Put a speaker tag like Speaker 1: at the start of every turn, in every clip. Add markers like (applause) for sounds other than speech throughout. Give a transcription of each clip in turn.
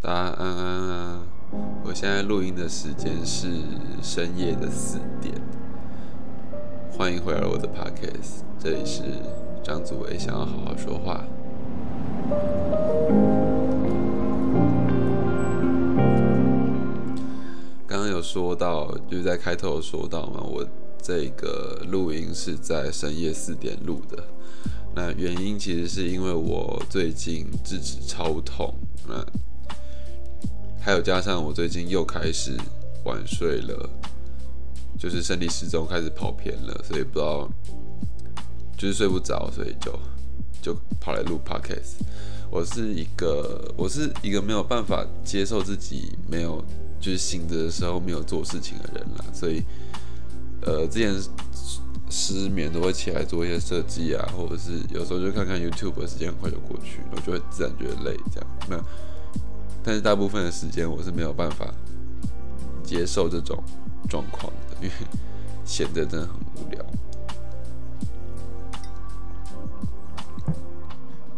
Speaker 1: 大家安安啊！我现在录音的时间是深夜的四点，欢迎回来我的 podcast，这里是张祖伟想要好好说话。刚刚有说到，就是在开头有说到嘛，我这个录音是在深夜四点录的。那原因其实是因为我最近智齿超痛，那还有加上我最近又开始晚睡了，就是生理时钟开始跑偏了，所以不知道就是睡不着，所以就就跑来录 podcast。我是一个我是一个没有办法接受自己没有就是醒着的时候没有做事情的人啦，所以呃之前失眠都会起来做一些设计啊，或者是有时候就看看 YouTube，时间很快就过去，我就会自然觉得累这样。那但是大部分的时间我是没有办法接受这种状况的，因为闲着真的很无聊。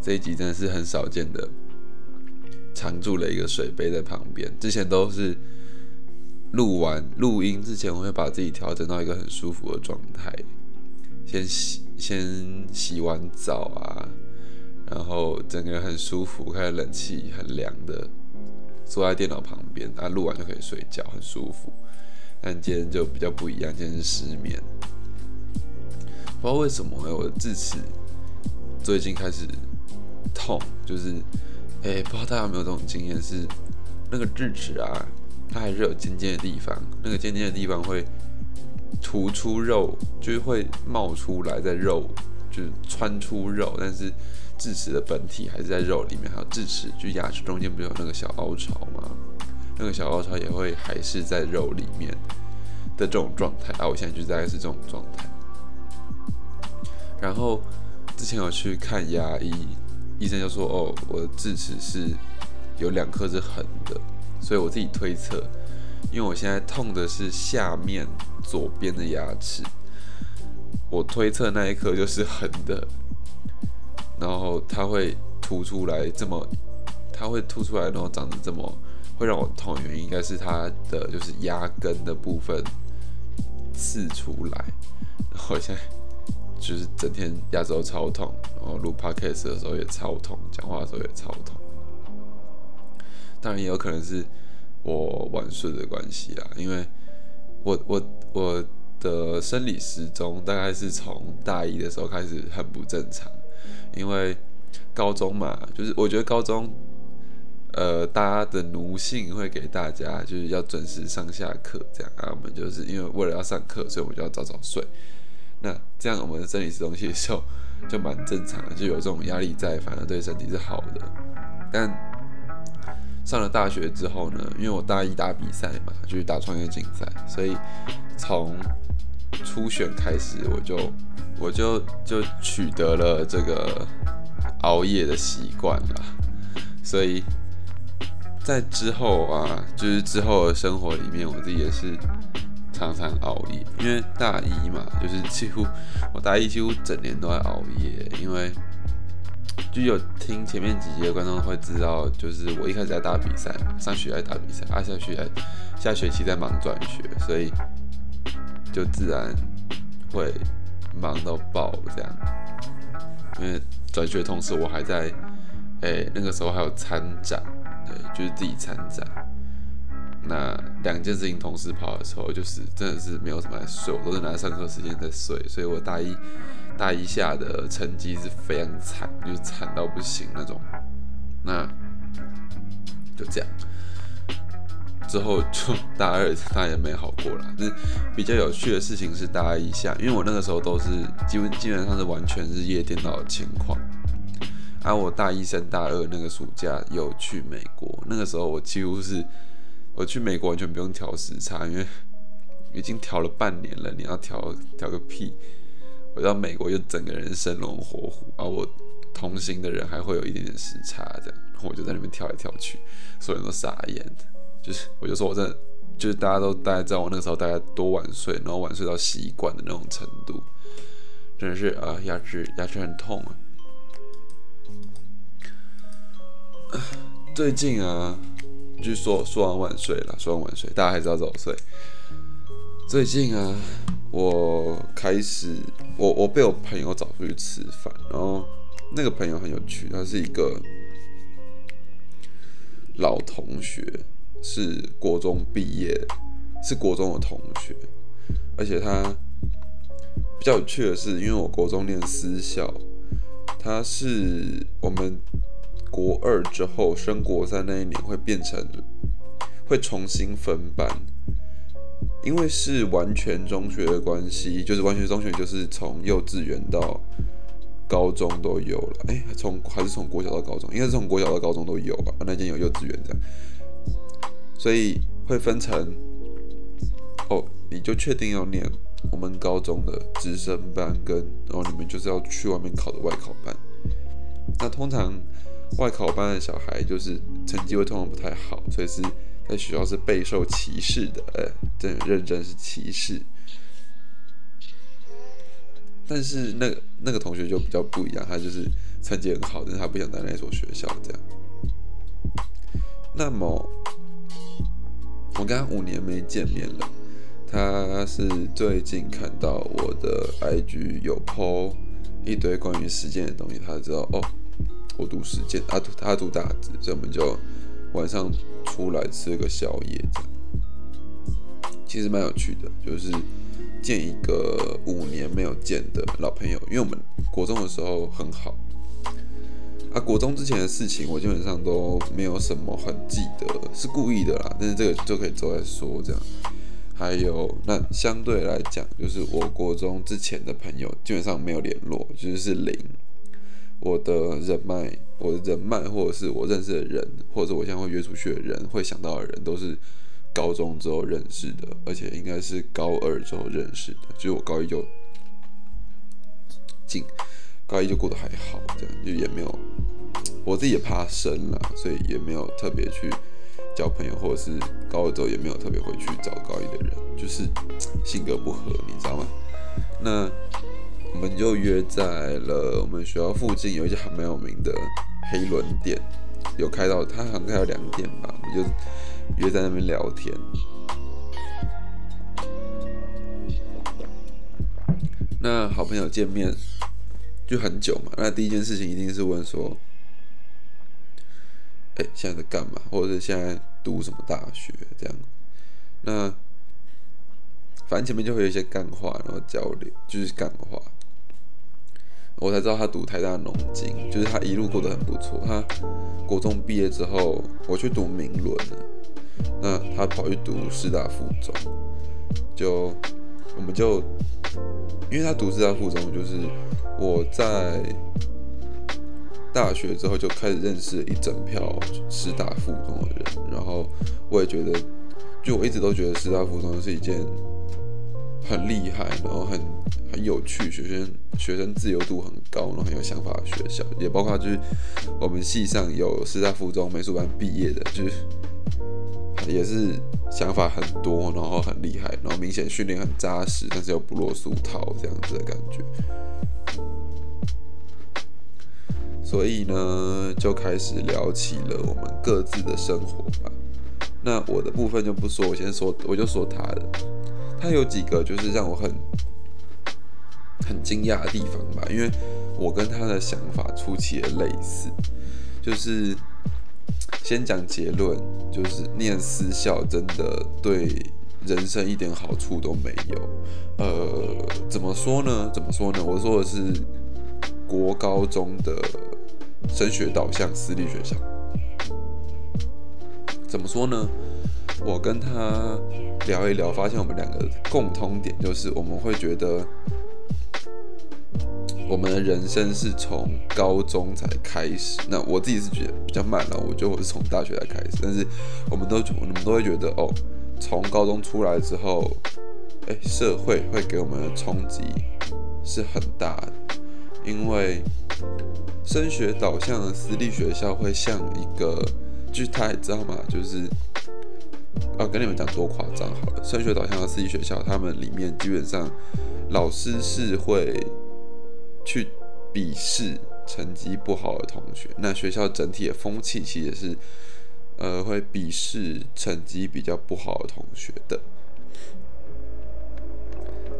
Speaker 1: 这一集真的是很少见的，藏住了一个水杯在旁边。之前都是录完录音之前，我会把自己调整到一个很舒服的状态，先洗先洗完澡啊，然后整个人很舒服，开冷气很凉的，坐在电脑旁边啊，录完就可以睡觉，很舒服。但今天就比较不一样，今天是失眠，不知道为什么我的智齿最近开始。痛就是，哎，不知道大家有没有这种经验？是那个智齿啊，它还是有尖尖的地方，那个尖尖的地方会突出肉，就是会冒出来，在肉就是穿出肉，但是智齿的本体还是在肉里面。还有智齿，就牙齿中间不是有那个小凹槽吗？那个小凹槽也会还是在肉里面的这种状态。啊，我现在就大概是这种状态。然后之前有去看牙医。医生就说：“哦，我的智齿是有两颗是横的，所以我自己推测，因为我现在痛的是下面左边的牙齿，我推测那一颗就是横的，然后它会凸出来这么，它会凸出来，然后长得这么会让我痛的原因，应该是它的就是牙根的部分刺出来，然后现在。”就是整天牙周超痛，然后录 podcast 的时候也超痛，讲话的时候也超痛。当然也有可能是我晚睡的关系啦，因为我我我的生理时钟大概是从大一的时候开始很不正常，因为高中嘛，就是我觉得高中呃大家的奴性会给大家就是要准时上下课这样啊，我们就是因为为了要上课，所以我们就要早早睡。那这样我们的生理时钟其实就就蛮正常的，就有这种压力在，反而对身体是好的。但上了大学之后呢，因为我大一打比赛嘛，就是打创业竞赛，所以从初选开始，我就我就就取得了这个熬夜的习惯了。所以在之后啊，就是之后的生活里面，我自己也是。常常熬夜，因为大一嘛，就是几乎我大一几乎整年都在熬夜，因为就有听前面几集的观众会知道，就是我一开始在打比赛，上学在打比赛，啊下学期下学期在忙转学，所以就自然会忙到爆这样。因为转学同时，我还在，哎那个时候还有参展，对，就是自己参展。那两件事情同时跑的时候，就是真的是没有什么睡，我都是拿上课时间在睡，所以我大一大一下的成绩是非常惨，就是惨到不行那种。那就这样，之后就大二，当然也没好过了。那比较有趣的事情是大一下，因为我那个时候都是基本基本上是完全日夜颠倒的情况。而我大一升大二那个暑假有去美国，那个时候我几乎是。我去美国完全不用调时差，因为已经调了半年了。你要调调个屁！我到美国就整个人生龙活虎，而我同行的人还会有一点点时差，这样，我就在那边跳来跳去，所有人都傻眼。就是我就说我真的，就是大家都大概知道我那个时候大概多晚睡，然后晚睡到习惯的那种程度，真的是啊，牙齿牙齿很痛啊。最近啊。就说说完晚睡了，说完晚睡，大家还是要早睡。最近啊，我开始我我被我朋友找出去吃饭，然后那个朋友很有趣，他是一个老同学，是国中毕业，是国中的同学，而且他比较有趣的是，因为我国中念私校，他是我们。国二之后升国三那一年会变成会重新分班，因为是完全中学的关系，就是完全中学就是从幼稚园到高中都有了。哎，从还是从国小到高中，应该是从国小到高中都有吧？那间有幼稚园这样，所以会分成哦，你就确定要念我们高中的直升班，跟然后你们就是要去外面考的外考班。那通常。外考班的小孩就是成绩会通常不太好，所以是在学校是备受歧视的，呃，真认真是歧视。但是那个那个同学就比较不一样，他就是成绩很好，但是他不想在那所学校这样。那么我跟他五年没见面了，他是最近看到我的 IG 有 po 一堆关于实践的东西，他知道哦。我读时间，他读他读大字，所以我们就晚上出来吃个宵夜，这样其实蛮有趣的。就是见一个五年没有见的老朋友，因为我们国中的时候很好啊。国中之前的事情，我基本上都没有什么很记得，是故意的啦。但是这个就可以之后再说。这样还有那相对来讲，就是我国中之前的朋友基本上没有联络，就是零。我的人脉，我的人脉，或者是我认识的人，或者我现在会约出去的人，会想到的人，都是高中之后认识的，而且应该是高二之后认识的。就是我高一就进，高一就过得还好，这样就也没有，我自己也怕生了，所以也没有特别去交朋友，或者是高二之后也没有特别回去找高一的人，就是性格不合，你知道吗？那。我们就约在了我们学校附近有一家还蛮有名的黑轮店，有开到，它好像开到两点吧，我们就约在那边聊天。那好朋友见面就很久嘛，那第一件事情一定是问说，哎，现在在干嘛，或者是现在读什么大学这样。那反正前面就会有一些干话，然后交流，就是干话。我才知道他读台大农经，就是他一路过得很不错。他国中毕业之后，我去读明伦了，那他跑去读师大附中，就我们就因为他读师大附中，就是我在大学之后就开始认识一整票师大附中的人，然后我也觉得，就我一直都觉得师大附中是一件。很厉害，然后很很有趣，学生学生自由度很高，然后很有想法的学校，也包括就是我们系上有师大附中美术班毕业的，就是也是想法很多，然后很厉害，然后明显训练很扎实，但是又不落俗套这样子的感觉。所以呢，就开始聊起了我们各自的生活吧。那我的部分就不说，我先说，我就说他的。他有几个就是让我很很惊讶的地方吧，因为我跟他的想法出奇的类似，就是先讲结论，就是念私校真的对人生一点好处都没有。呃，怎么说呢？怎么说呢？我说的是国高中的升学导向私立学校。怎么说呢？我跟他聊一聊，发现我们两个共通点就是，我们会觉得我们的人生是从高中才开始。那我自己是觉得比较慢了，我觉得我是从大学才开始。但是我们都我们都会觉得，哦，从高中出来之后，哎，社会会给我们的冲击是很大的，因为升学导向的私立学校会像一个，就是他也知道嘛，就是。啊，跟你们讲多夸张好了！升学导向的私立学校，他们里面基本上老师是会去鄙视成绩不好的同学。那学校整体的风气其实是，呃，会鄙视成绩比较不好的同学的。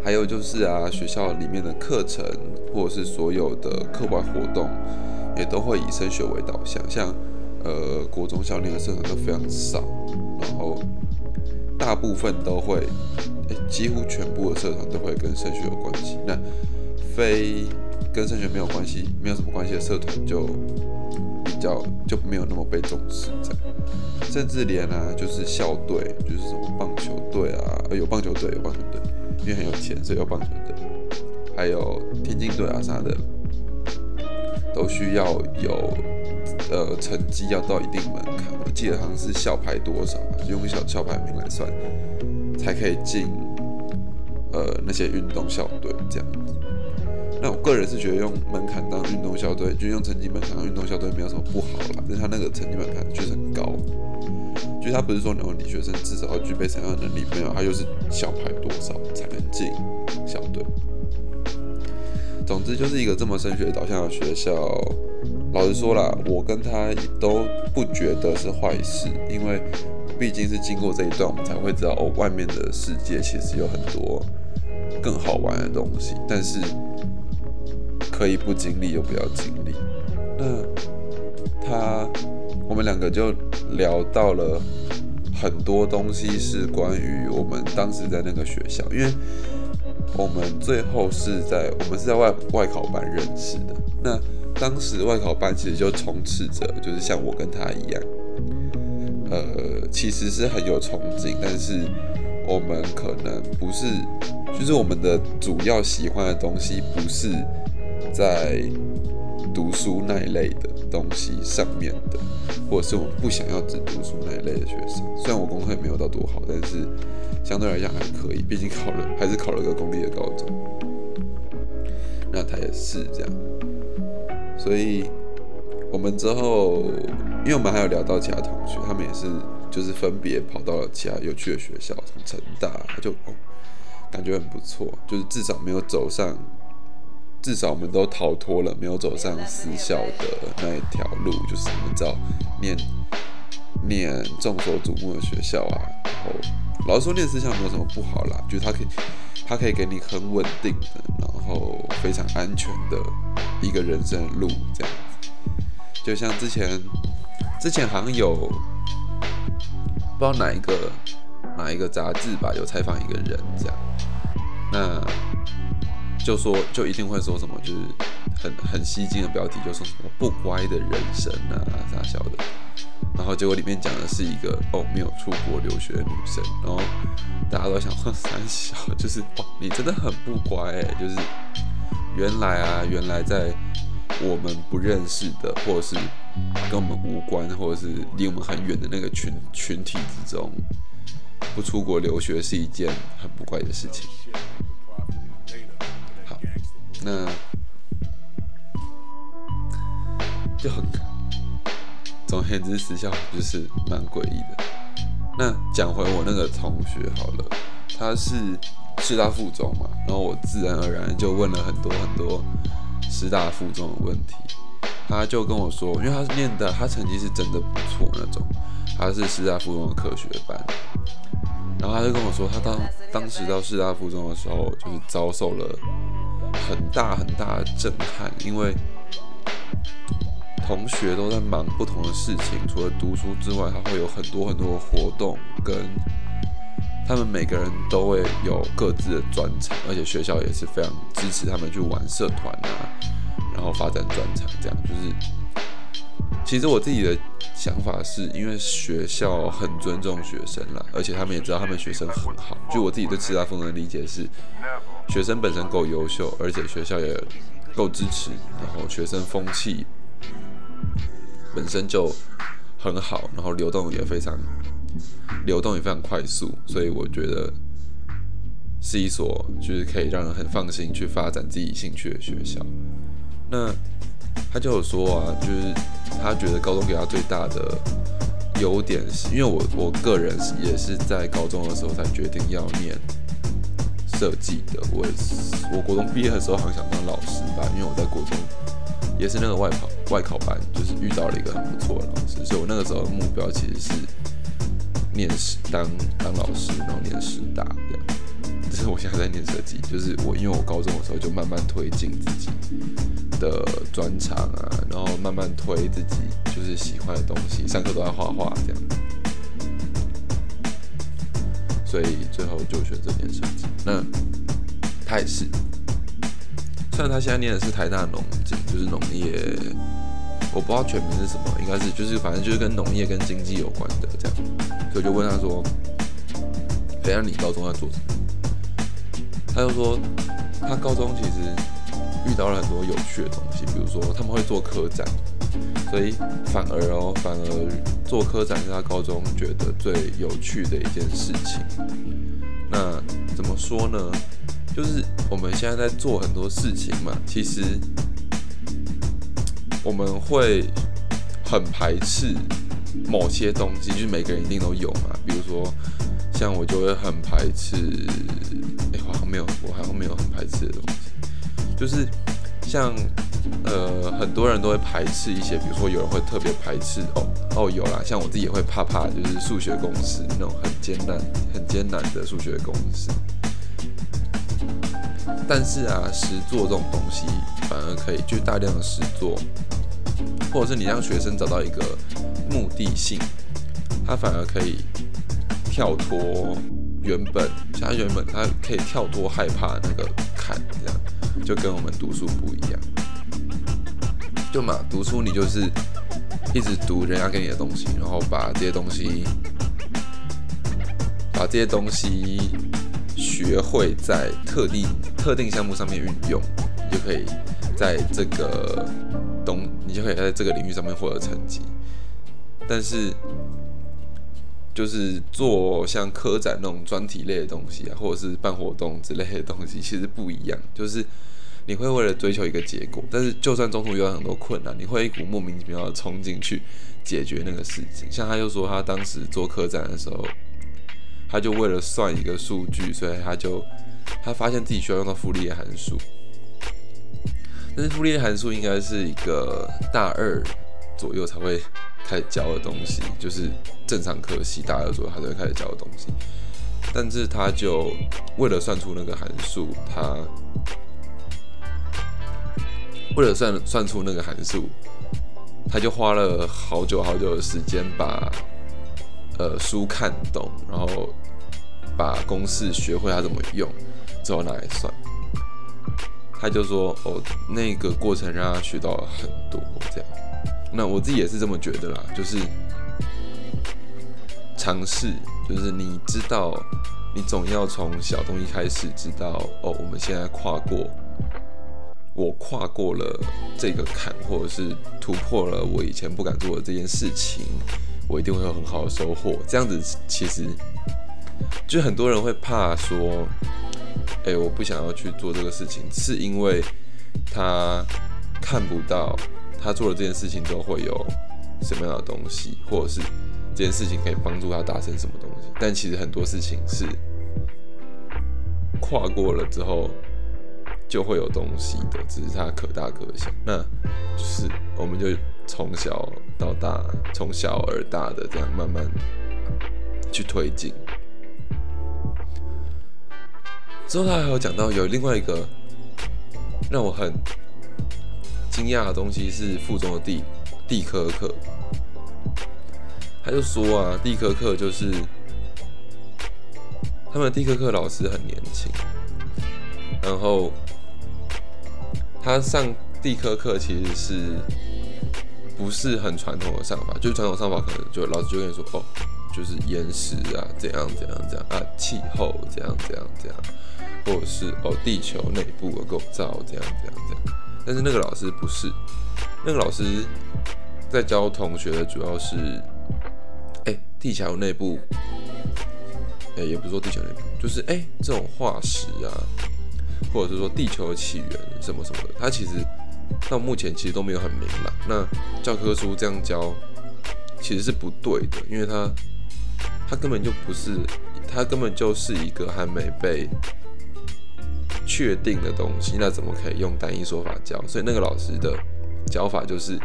Speaker 1: 还有就是啊，学校里面的课程或者是所有的课外活动，也都会以升学为导向。像呃，国中小练的社团都非常少，然后大部分都会，几乎全部的社团都会跟升学有关系。那非跟升学没有关系，没有什么关系的社团就比较就没有那么被重视在。甚至连啊，就是校队，就是什么棒球队啊，有棒球队，有棒球队。因为很有钱，所以有棒球队，还有天津队啊啥的，都需要有呃成绩要到一定门槛。我记得好像是校排多少，就用校校排名来算，才可以进呃那些运动校队这样子。那我个人是觉得用门槛当运动校队，就用成绩门槛当运动校队没有什么不好啦，但是他那个成绩门槛确实很高。就他不是说你女学生至少要具备什么样的能力，没有，他就是小排多少才能进校队。总之就是一个这么升学导向的学校。老实说啦，我跟他都不觉得是坏事，因为毕竟是经过这一段，我们才会知道哦，外面的世界其实有很多更好玩的东西。但是可以不经历又不要经历。那他。我们两个就聊到了很多东西，是关于我们当时在那个学校，因为我们最后是在我们是在外外考班认识的。那当时外考班其实就充斥着，就是像我跟他一样，呃，其实是很有憧憬，但是我们可能不是，就是我们的主要喜欢的东西不是在读书那一类的东西上面的。或者是我们不想要只读书那一类的学生，虽然我功课没有到多好，但是相对来讲还可以，毕竟考了还是考了个公立的高中。那他也是这样，所以我们之后，因为我们还有聊到其他同学，他们也是就是分别跑到了其他有趣的学校，什么成大，他就感觉很不错，就是至少没有走上。至少我们都逃脱了，没有走上私校的那一条路，就是我们知道念念众所瞩目的学校啊。然后老实说，念私校没有什么不好啦，就是它可以它可以给你很稳定的，然后非常安全的一个人生路这样子。就像之前之前好像有不知道哪一个哪一个杂志吧，有采访一个人这样，那。就说就一定会说什么，就是很很吸睛的标题，就说什么不乖的人生啊啥小的，然后结果里面讲的是一个哦没有出国留学的女生，然后大家都想说 (laughs) 三小，就是哇你真的很不乖哎，就是原来啊原来在我们不认识的或者是跟我们无关或者是离我们很远的那个群群体之中，不出国留学是一件很不怪的事情。好那就很，总而言之，时效就是蛮诡异的。那讲回我那个同学好了，他是师大附中嘛，然后我自然而然就问了很多很多师大附中的问题。他就跟我说，因为他念的，他成绩是真的不错那种，他是师大附中的科学班。然后他就跟我说，他当当时到师大附中的时候，就是遭受了。很大很大的震撼，因为同学都在忙不同的事情，除了读书之外，他会有很多很多的活动，跟他们每个人都会有各自的专长，而且学校也是非常支持他们去玩社团啊，然后发展专长，这样就是。其实我自己的想法是，因为学校很尊重学生啦，而且他们也知道他们学生很好。就我自己对师大风的理解是。学生本身够优秀，而且学校也够支持，然后学生风气本身就很好，然后流动也非常流动也非常快速，所以我觉得是一所就是可以让人很放心去发展自己兴趣的学校。那他就有说啊，就是他觉得高中给他最大的优点是，因为我我个人也是在高中的时候才决定要念。设计的，我我国中毕业的时候好像想当老师吧，因为我在国中也是那个外考外考班就是遇到了一个很不错的老师，所以我那个时候的目标其实是念师当当老师，然后念师大这样。这是我现在在念设计，就是我因为我高中的时候就慢慢推进自己的专长啊，然后慢慢推自己就是喜欢的东西，上课都在画画这样。所以最后就选择念设计。那他也是，虽然他现在念的是台大农经，就是农业，我不知道全名是什么，应该是就是反正就是跟农业跟经济有关的这样。所以就问他说：“等下你高中在做什么？”他就说他高中其实遇到了很多有趣的东西，比如说他们会做科展。所以反而哦，反而做科展是他高中觉得最有趣的一件事情。那怎么说呢？就是我们现在在做很多事情嘛，其实我们会很排斥某些东西，就是每个人一定都有嘛。比如说，像我就会很排斥，哎，好像没有，我好像没有很排斥的东西，就是像。呃，很多人都会排斥一些，比如说有人会特别排斥哦哦，有啦，像我自己也会怕怕，就是数学公式那种很艰难、很艰难的数学公式。但是啊，实做这种东西反而可以，就大量的实做，或者是你让学生找到一个目的性，他反而可以跳脱原本，他原本他可以跳脱害怕那个坎，这样就跟我们读书不一样。就嘛，读书你就是一直读人家给你的东西，然后把这些东西，把这些东西学会在特定特定项目上面运用，你就可以在这个东，你就可以在这个领域上面获得成绩。但是，就是做像科展那种专题类的东西啊，或者是办活动之类的东西，其实不一样，就是。你会为了追求一个结果，但是就算中途遇到很多困难，你会一股莫名其妙的冲进去解决那个事情。像他就说，他当时做科展的时候，他就为了算一个数据，所以他就他发现自己需要用到傅立叶函数。但是傅立叶函数应该是一个大二左右才会开始教的东西，就是正常科系大二左右他才会开始教的东西。但是他就为了算出那个函数，他。为了算算出那个函数，他就花了好久好久的时间把呃书看懂，然后把公式学会他怎么用，之后拿来算。他就说哦，那个过程让他学到了很多这样。那我自己也是这么觉得啦，就是尝试，就是你知道，你总要从小东西开始，知道哦，我们现在跨过。我跨过了这个坎，或者是突破了我以前不敢做的这件事情，我一定会有很好的收获。这样子其实就很多人会怕说，哎，我不想要去做这个事情，是因为他看不到他做了这件事情之后会有什么样的东西，或者是这件事情可以帮助他达成什么东西。但其实很多事情是跨过了之后。就会有东西的，只是它可大可小。那就是我们就从小到大，从小而大的这样慢慢去推进。之后他还有讲到有另外一个让我很惊讶的东西是附中的地地科课。他就说啊，地科课就是他们地科课老师很年轻，然后。他上地科课其实是不是很传统的上法？就是传统上法可能就老师就跟你说哦，就是岩石啊，怎样怎样怎样啊，气候怎样怎样怎样，或者是哦地球内部的构造怎样怎样怎样。但是那个老师不是，那个老师在教同学的主要是，哎，地球内部，哎，也不是说地球内部，就是哎这种化石啊。或者是说地球的起源什么什么的，它其实到目前其实都没有很明朗。那教科书这样教其实是不对的，因为它它根本就不是，它根本就是一个还没被确定的东西。那怎么可以用单一说法教？所以那个老师的教法就是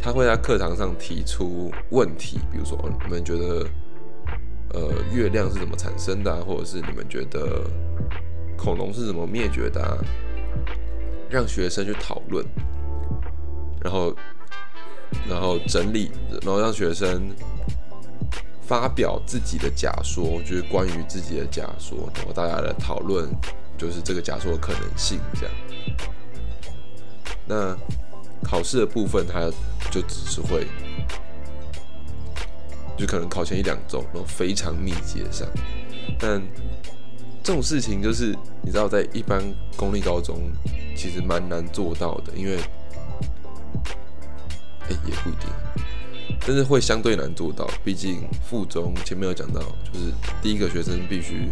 Speaker 1: 他会在课堂上提出问题，比如说你们觉得呃月亮是怎么产生的，或者是你们觉得恐龙是怎么灭绝的，让学生去讨论，然后然后整理，然后让学生发表自己的假说，就是关于自己的假说，然后大家的讨论就是这个假说的可能性这样。那考试的部分，它就只是会，就可能考前一两周，然后非常密集的上。但这种事情就是，你知道，在一般公立高中其实蛮难做到的，因为，哎，也不一定，但是会相对难做到。毕竟附中前面有讲到，就是第一个学生必须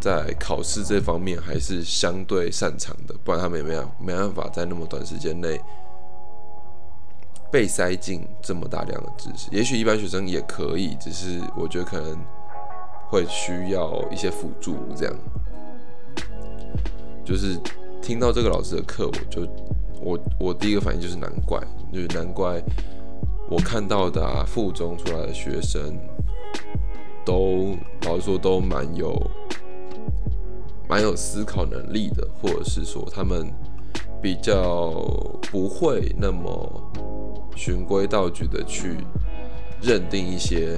Speaker 1: 在考试这方面还是相对擅长的，不然他们也没有没办法在那么短时间内。被塞进这么大量的知识，也许一般学生也可以，只是我觉得可能会需要一些辅助。这样，就是听到这个老师的课，我就我我第一个反应就是难怪，就是难怪我看到的啊，附中出来的学生都老实说都蛮有蛮有思考能力的，或者是说他们比较不会那么。循规蹈矩的去认定一些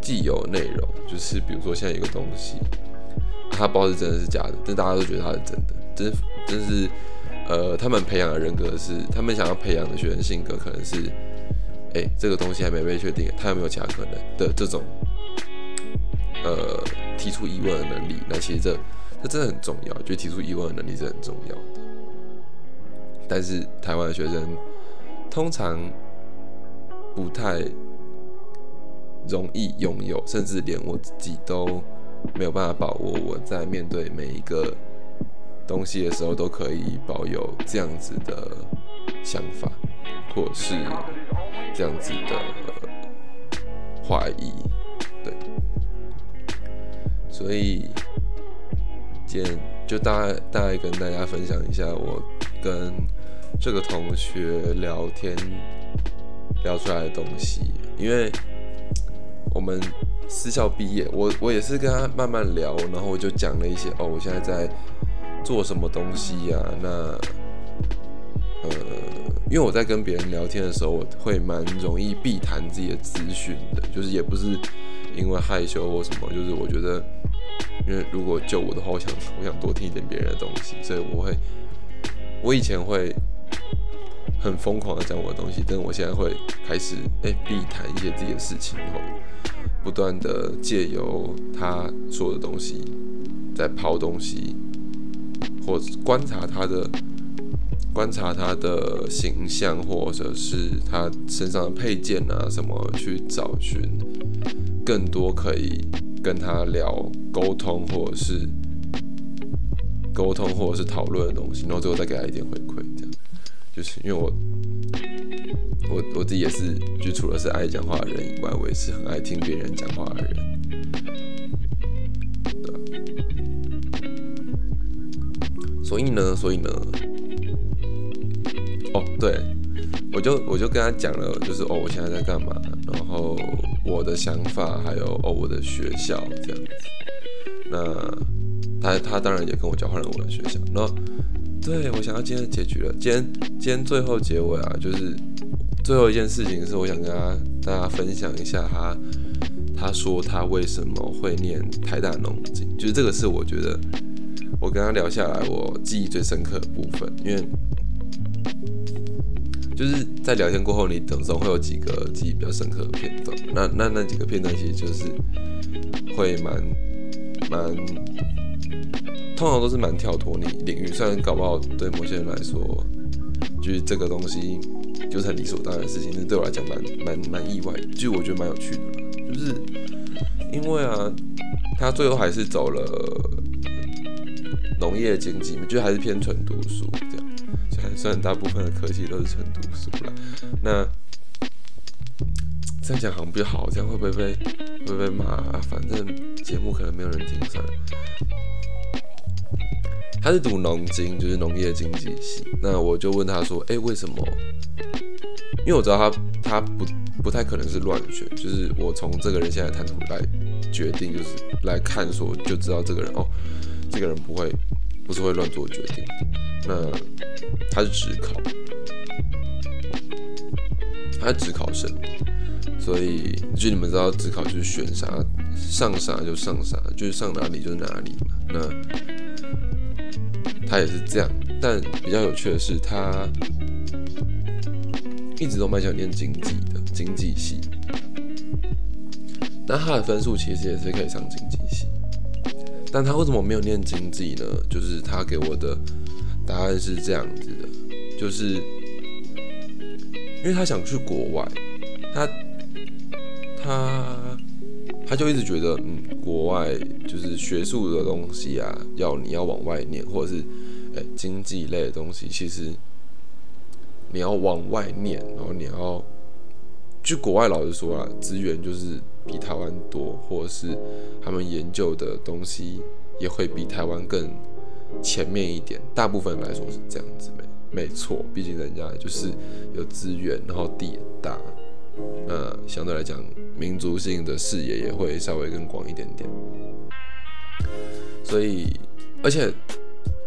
Speaker 1: 既有内容，就是比如说现在有个东西，他不知道是真的是假的，但大家都觉得它是真的，真真是呃，他们培养的人格是，他们想要培养的学生性格可能是，哎，这个东西还没被确定，他有没有其他可能的这种呃提出疑问的能力？那其实这这真的很重要，就提出疑问的能力是很重要的。但是台湾的学生通常不太容易拥有，甚至连我自己都没有办法把握。我在面对每一个东西的时候，都可以保有这样子的想法，或是这样子的怀疑。对，所以今天就大概大概跟大家分享一下我跟。这个同学聊天聊出来的东西，因为我们私校毕业，我我也是跟他慢慢聊，然后我就讲了一些哦，我现在在做什么东西呀？那呃，因为我在跟别人聊天的时候，我会蛮容易避谈自己的资讯的，就是也不是因为害羞或什么，就是我觉得，因为如果就我的话，我想我想多听一点别人的东西，所以我会，我以前会。很疯狂的讲我的东西，但我现在会开始哎，避谈一些自己的事情，后不断的借由他说的东西，在抛东西，或观察他的观察他的形象，或者是他身上的配件啊什么，去找寻更多可以跟他聊沟通，或者是沟通或者是讨论的东西，然后最后再给他一点回馈。这样就是因为我，我我自己也是，就除了是爱讲话的人以外，我也是很爱听别人讲话的人。所以呢，所以呢，哦，对，我就我就跟他讲了，就是哦，我现在在干嘛，然后我的想法，还有哦，我的学校这样子。那他他当然也跟我交换了我的学校，然后。对，我想要今天的结局了。今天，今天最后结尾啊，就是最后一件事情是，我想跟他大家分享一下他，他说他为什么会念台大农经，就是这个是我觉得我跟他聊下来我记忆最深刻的部分，因为就是在聊天过后，你总总会有几个记忆比较深刻的片段，那那那几个片段其实就是会蛮蛮。通常都是蛮跳脱你领域，虽然搞不好对某些人来说，就是这个东西就是很理所当然的事情，但对我来讲蛮蛮蛮意外，就我觉得蛮有趣的，就是因为啊，他最后还是走了农业经济，就还是偏纯读书这样，虽然大部分的科系都是纯读书啦，那这样讲好像不好，这样会不会被会被骂啊？反正节目可能没有人听，算。他是读农经，就是农业经济系。那我就问他说：“哎，为什么？因为我知道他他不不太可能是乱选，就是我从这个人现在谈吐来决定，就是来看说就知道这个人哦，这个人不会不是会乱做决定。那他是职考，他是职考生，所以就你们知道职考就是选啥上啥就上啥，就是上哪里就是哪里嘛。那。他也是这样，但比较有趣的是，他一直都蛮想念经济的经济系。那他的分数其实也是可以上经济，但他为什么没有念经济呢？就是他给我的答案是这样子的，就是因为他想去国外，他他他就一直觉得，嗯，国外就是学术的东西啊，要你要往外念，或者是。经济类的东西，其实你要往外念，然后你要去国外。老实说啊，资源就是比台湾多，或者是他们研究的东西也会比台湾更前面一点。大部分来说是这样子，没没错。毕竟人家就是有资源，然后地也大，那相对来讲，民族性的视野也会稍微更广一点点。所以，而且。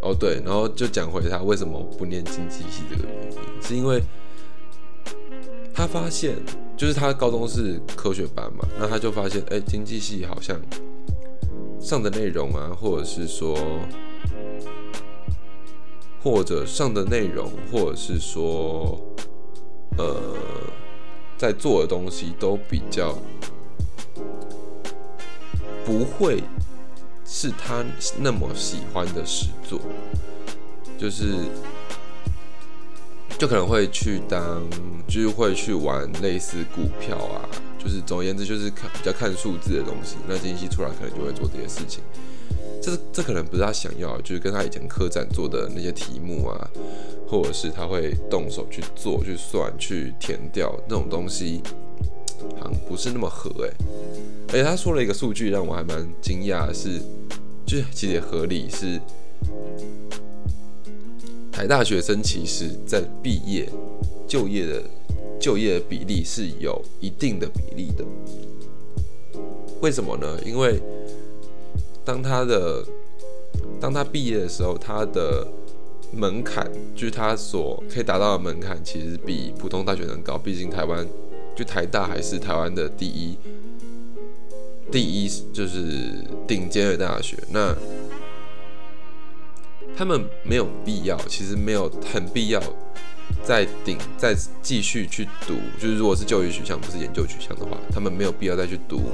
Speaker 1: 哦对，然后就讲回他为什么不念经济系这个原因，是因为他发现，就是他高中是科学班嘛，那他就发现，哎，经济系好像上的内容啊，或者是说，或者上的内容，或者是说，呃，在做的东西都比较不会。是他那么喜欢的诗作，就是就可能会去当，就是会去玩类似股票啊，就是总而言之就是看比较看数字的东西。那金熙出来可能就会做这些事情，这这可能不是他想要，就是跟他以前科展做的那些题目啊，或者是他会动手去做、去算、去填掉那种东西，好像不是那么合诶。而且他说了一个数据让我还蛮惊讶，是。就是其实也合理，是台大学生其实在毕业就业的就业的比例是有一定的比例的。为什么呢？因为当他的当他毕业的时候，他的门槛就是他所可以达到的门槛，其实比普通大学生高。毕竟台湾就台大还是台湾的第一。第一就是顶尖的大学，那他们没有必要，其实没有很必要再顶再继续去读。就是如果是就业取向不是研究取向的话，他们没有必要再去读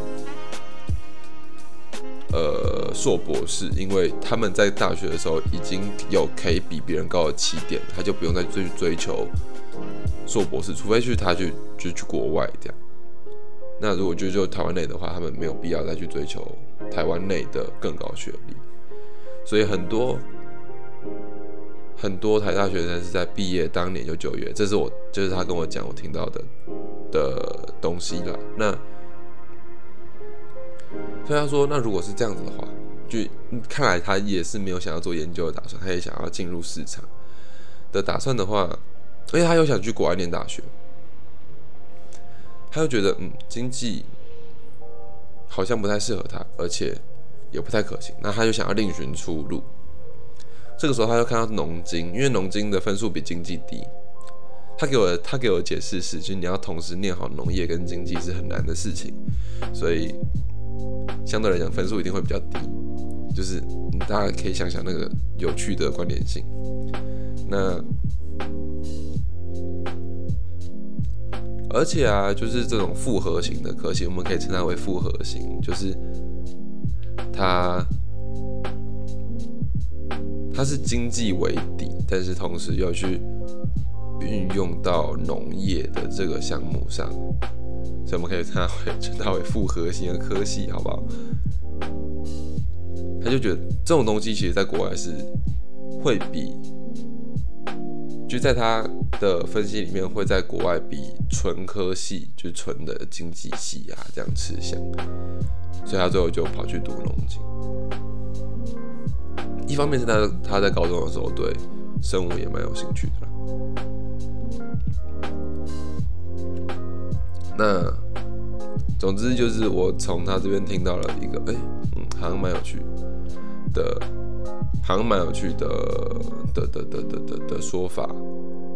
Speaker 1: 呃硕博士，因为他们在大学的时候已经有可以比别人高的起点，他就不用再追追求硕博士，除非去他去就去国外这样。那如果就就台湾内的话，他们没有必要再去追求台湾内的更高学历，所以很多很多台大学生是在毕业当年就就业，这是我就是他跟我讲我听到的的东西了。那所以他说，那如果是这样子的话，就看来他也是没有想要做研究的打算，他也想要进入市场的打算的话，而且他又想去国外念大学。他就觉得，嗯，经济好像不太适合他，而且也不太可行。那他就想要另寻出路。这个时候，他就看到农经，因为农经的分数比经济低。他给我他给我的解释是，就是你要同时念好农业跟经济是很难的事情，所以相对来讲分数一定会比较低。就是大家可以想想那个有趣的关联性。那。而且啊，就是这种复合型的科系，我们可以称它为复合型，就是它它是经济为底，但是同时要去运用到农业的这个项目上，所以我们可以称它为称它为复合型的科系，好不好？他就觉得这种东西，其实在国外是会比。就在他的分析里面，会在国外比纯科系，就纯的经济系啊这样吃香，所以他最后就跑去读农经。一方面是他他在高中的时候对生物也蛮有兴趣的。那总之就是我从他这边听到了一个，哎，嗯，好像蛮有趣的，好像蛮有趣的的的的的的的说法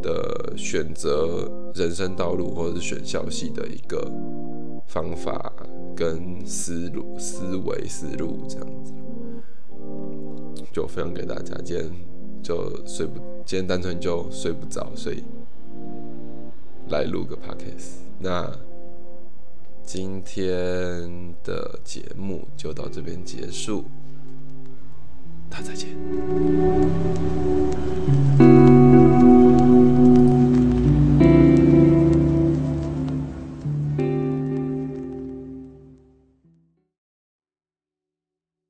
Speaker 1: 的选择人生道路或者是选校系的一个方法跟思路思维思路这样子，就分享给大家。今天就睡不，今天单纯就睡不着，所以来录个 podcast。那。今天的节目就到这边结束，大家再见。